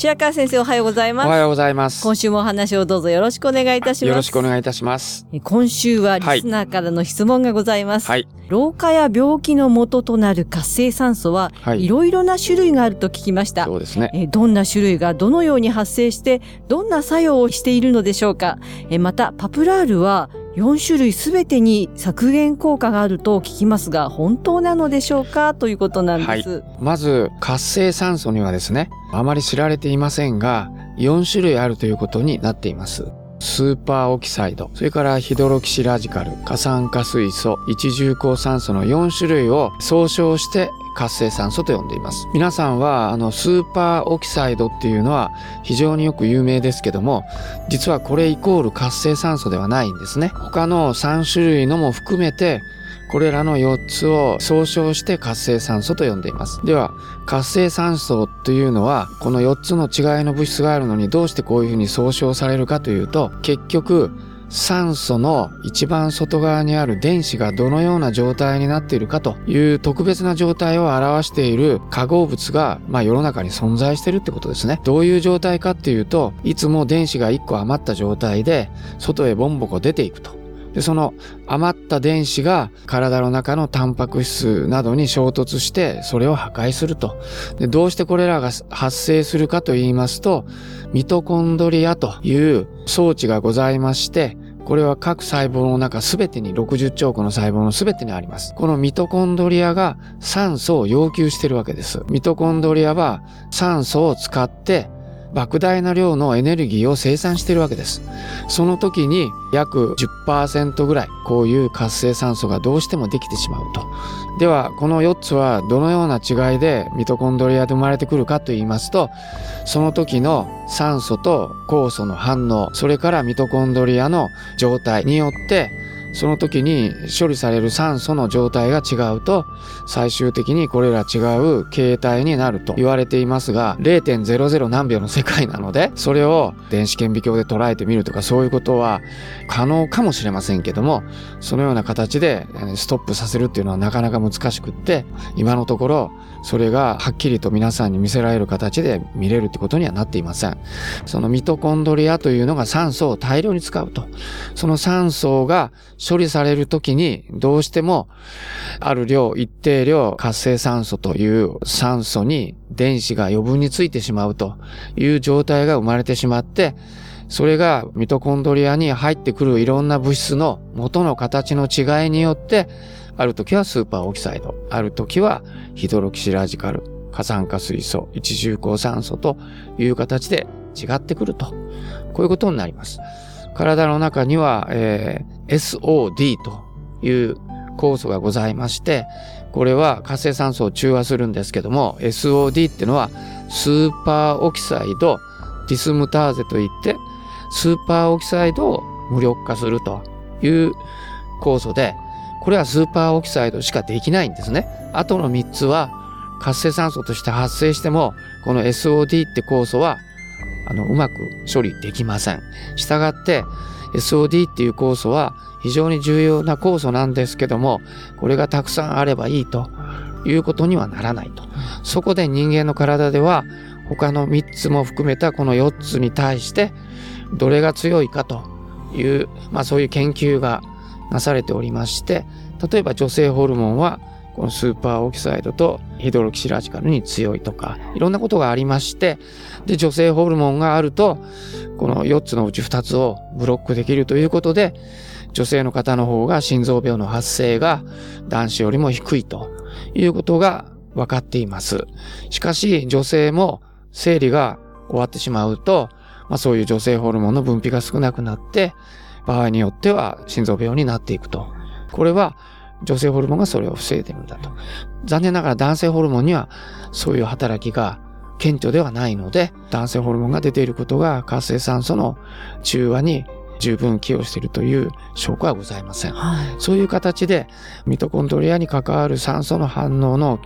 白川先生おはようございますおはようございます。今週もお話をどうぞよろしくお願いいたしますよろしくお願いいたします。今週はリスナーからの質問がございます、はい。老化や病気の元となる活性酸素は、はいいろいろな種類があると聞きましたそうですね。えーどんな種類がどのように発生してどんな作用をしているのでしょうかえーまたパプラールは4種類すべてに削減効果があると聞きますが本当なのでしょうか？ということなんです、まず、活性酸素にはですね、あまり知られていませんが、4種類あるということになっています。スーパーオキサイド、それからヒドロキシラジカル、過酸化水素、一重鉱酸素の4種類を総称して活性酸素と呼んでいます。皆さんは、あの、スーパーオキサイドっていうのは非常によく有名ですけども、実はこれイコール活性酸素ではないんですね。他の3種類のも含めて、これらの4つを総称して活性酸素と呼んでいます。では、活性酸素というのは、この4つの違いの物質があるのにどうしてこういうふうに総称されるかというと、結局、酸素の一番外側にある電子がどのような状態になっているかという特別な状態を表している化合物が、まあ、世の中に存在しているってことですね。どういう状態かっていうと、いつも電子が1個余った状態で、外へボンボコ出ていくと。で、その余った電子が体の中のタンパク質などに衝突して、それを破壊すると。で、どうしてこれらが発生するかと言いますと、ミトコンドリアという装置がございまして、これは各細胞の中すべてに60兆個の細胞のすべてにあります。このミトコンドリアが酸素を要求しているわけです。ミトコンドリアは酸素を使って莫大な量のエネルギーを生産してるわけです。その時に約10%ぐらいこういう活性酸素がどうしてもできてしまうと。ではこの4つはどのような違いでミトコンドリアで生まれてくるかと言いますとその時の酸素と酵素の反応それからミトコンドリアの状態によってその時に処理される酸素の状態が違うと最終的にこれら違う形態になると言われていますが0.00何秒の世界なのでそれを電子顕微鏡で捉えてみるとかそういうことは可能かもしれませんけどもそのような形でストップさせるっていうのはなかなか難しくって今のところそれがはっきりと皆さんに見せられる形で見れるってことにはなっていません。そのミトコンドリアというのが酸素を大量に使うと。その酸素が処理されるときにどうしてもある量、一定量活性酸素という酸素に電子が余分についてしまうという状態が生まれてしまって、それがミトコンドリアに入ってくるいろんな物質の元の形の違いによって、ある時はスーパーオキサイド、ある時はヒドロキシラジカル、過酸化水素、一重鉱酸素という形で違ってくると。こういうことになります。体の中には、えー SOD という酵素がございまして、これは活性酸素を中和するんですけども、SOD っていうのはスーパーオキサイドディスムターゼといって、スーパーオキサイドを無力化するという酵素で、これはスーパーオキサイドしかできないんですね。あとの3つは活性酸素として発生しても、この SOD って酵素はあのうまく処理できません。したがって、SOD っていう酵素は非常に重要な酵素なんですけども、これがたくさんあればいいということにはならないと。そこで人間の体では他の3つも含めたこの4つに対してどれが強いかという、まあそういう研究がなされておりまして、例えば女性ホルモンはこのスーパーオキサイドとヒドロキシラジカルに強いとか、いろんなことがありまして、で、女性ホルモンがあると、この4つのうち2つをブロックできるということで、女性の方の方が心臓病の発生が男子よりも低いということが分かっています。しかし、女性も生理が終わってしまうと、まあそういう女性ホルモンの分泌が少なくなって、場合によっては心臓病になっていくと。これは女性ホルモンがそれを防いでるんだと。残念ながら男性ホルモンにはそういう働きが顕著ではないので、男性ホルモンが出ていることが活性酸素の中和に十分寄与しているという証拠はございません。はい。そういう形でミトコンドリアに関わる酸素の反応の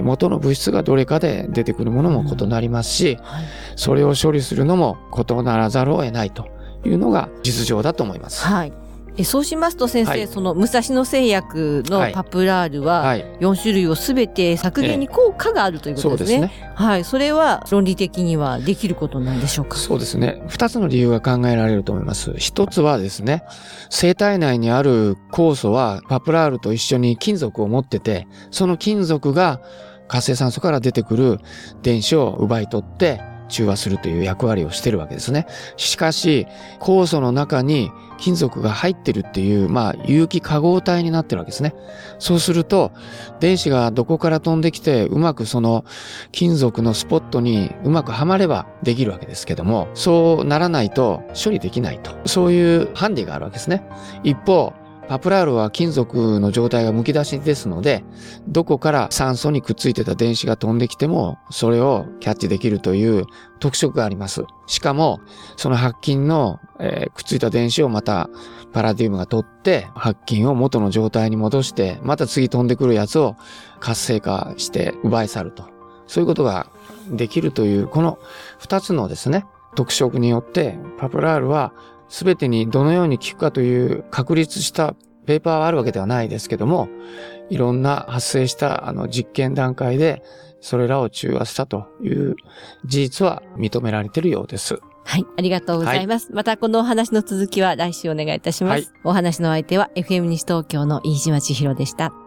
元の物質がどれかで出てくるものも異なりますし、はい。それを処理するのも異ならざるを得ないというのが実情だと思います。はい。えそうしますと先生、はいその武蔵野製薬のはいパプラールははい。4種類をすべて削減に効果があるということでね。そうですすね。はい。それは論理的にはできることなんでしょうか？そうですね。二つの理由が考えられると思います。一つはですね、生体内にある酵素はパプラールと一緒に金属を持ってて、その金属が活性酸素から出てくる電子を奪い取って中和するという役割をしてるわけですね。しかし、酵素の中に金属が入ってるっていう、まあ、有機化合体になってるわけですね。そうすると、電子がどこから飛んできて、うまくその金属のスポットにうまくはまればできるわけですけども、そうならないと処理できないと。そういうハンディがあるわけですね。一方、パプラールは金属の状態がむき出しですので、どこから酸素にくっついてた電子が飛んできても、それをキャッチできるという特色があります。しかも、その白金の、えーくっついた電子をまたパラディウムが取って、白金を元の状態に戻して、また次飛んでくるやつを活性化して奪い去ると。そういうことができるという、この二つのですね、特色によって、パプラールは全てにどのように効くかという確立したペーパーはあるわけではないですけども、いろんな発生したあの実験段階で、それらを中和したという事実は認められているようです。はい。ありがとうございます。またこのお話の続きは来週お願いいたします。はいお話の相手は FM 西東京の飯島千尋でした。